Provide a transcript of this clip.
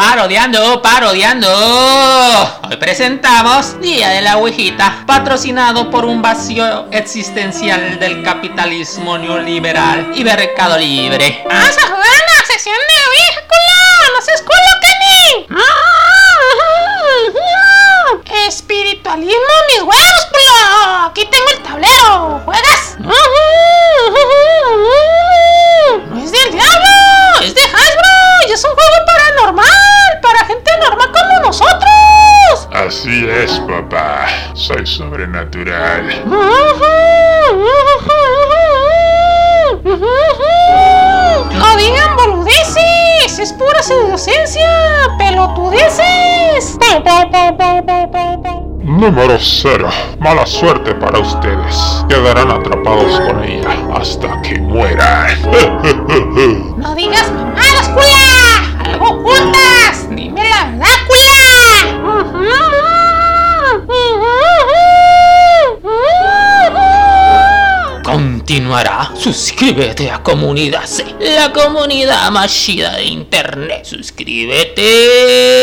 Parodiando, parodiando. Hoy presentamos Día de la Ouijita, patrocinado por un vacío existencial del capitalismo neoliberal y mercado libre. ¡Vamos a jugar una sesión de Ouija, culo! ¡No seas culo, Kenny! Espiritualismo, Así es, papá. Soy sobrenatural. No digan boludeces, es pura inocencia, pelotudeces. Número cero. Mala suerte para ustedes. Quedarán atrapados con Continuará. Suscríbete a Comunidad C, la comunidad más chida de internet. Suscríbete.